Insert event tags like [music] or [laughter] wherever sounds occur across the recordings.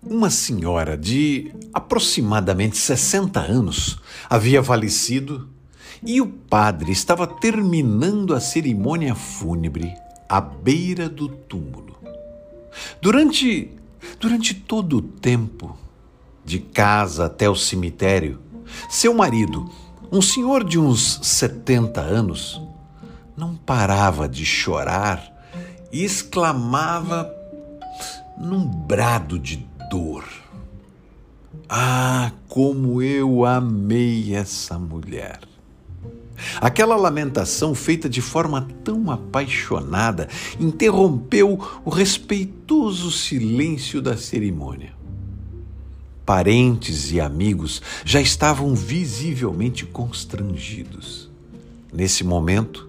Uma senhora de aproximadamente 60 anos havia falecido e o padre estava terminando a cerimônia fúnebre à beira do túmulo. Durante, durante todo o tempo, de casa até o cemitério, seu marido, um senhor de uns 70 anos, não parava de chorar e exclamava num brado de dor. Ah, como eu amei essa mulher! Aquela lamentação, feita de forma tão apaixonada, interrompeu o respeitoso silêncio da cerimônia. Parentes e amigos já estavam visivelmente constrangidos. Nesse momento,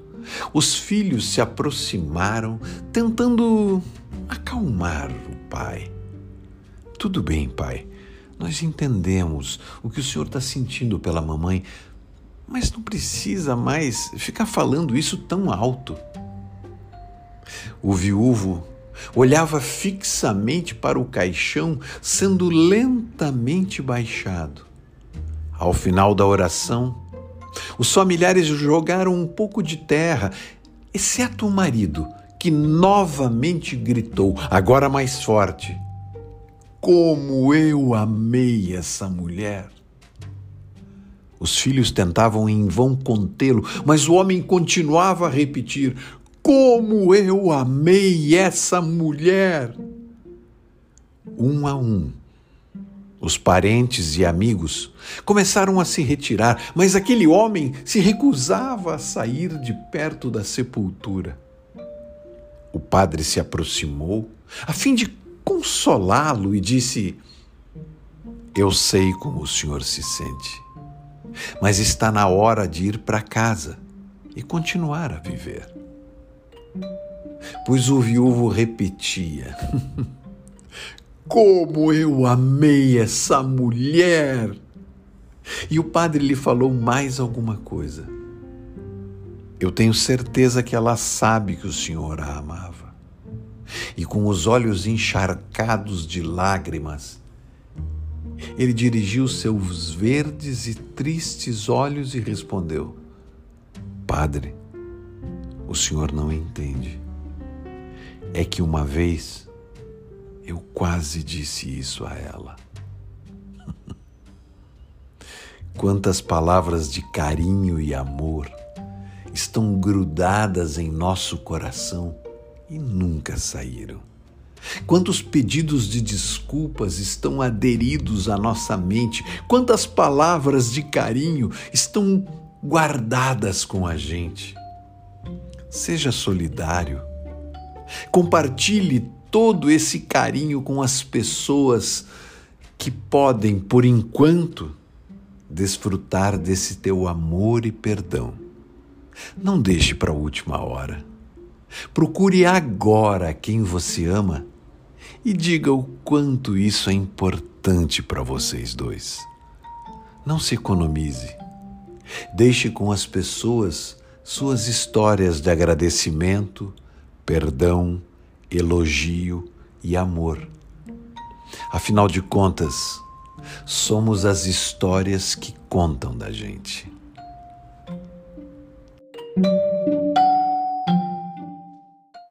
os filhos se aproximaram, tentando acalmar o pai. Tudo bem, pai. Nós entendemos o que o senhor está sentindo pela mamãe, mas não precisa mais ficar falando isso tão alto. O viúvo olhava fixamente para o caixão, sendo lentamente baixado. Ao final da oração, os familiares jogaram um pouco de terra, exceto o marido, que novamente gritou, agora mais forte: Como eu amei essa mulher! Os filhos tentavam em vão contê-lo, mas o homem continuava a repetir: Como eu amei essa mulher! Um a um, os parentes e amigos começaram a se retirar, mas aquele homem se recusava a sair de perto da sepultura. O padre se aproximou a fim de consolá-lo e disse: Eu sei como o senhor se sente mas está na hora de ir para casa e continuar a viver. Pois o viúvo repetia: [laughs] Como eu amei essa mulher! E o padre lhe falou mais alguma coisa. Eu tenho certeza que ela sabe que o senhor a amava. E com os olhos encharcados de lágrimas, ele dirigiu seus verdes e tristes olhos e respondeu: Padre, o senhor não entende. É que uma vez eu quase disse isso a ela. [laughs] Quantas palavras de carinho e amor estão grudadas em nosso coração e nunca saíram. Quantos pedidos de desculpas estão aderidos à nossa mente? Quantas palavras de carinho estão guardadas com a gente? Seja solidário. Compartilhe todo esse carinho com as pessoas que podem, por enquanto, desfrutar desse teu amor e perdão. Não deixe para a última hora. Procure agora quem você ama e diga o quanto isso é importante para vocês dois. Não se economize. Deixe com as pessoas suas histórias de agradecimento, perdão, elogio e amor. Afinal de contas, somos as histórias que contam da gente.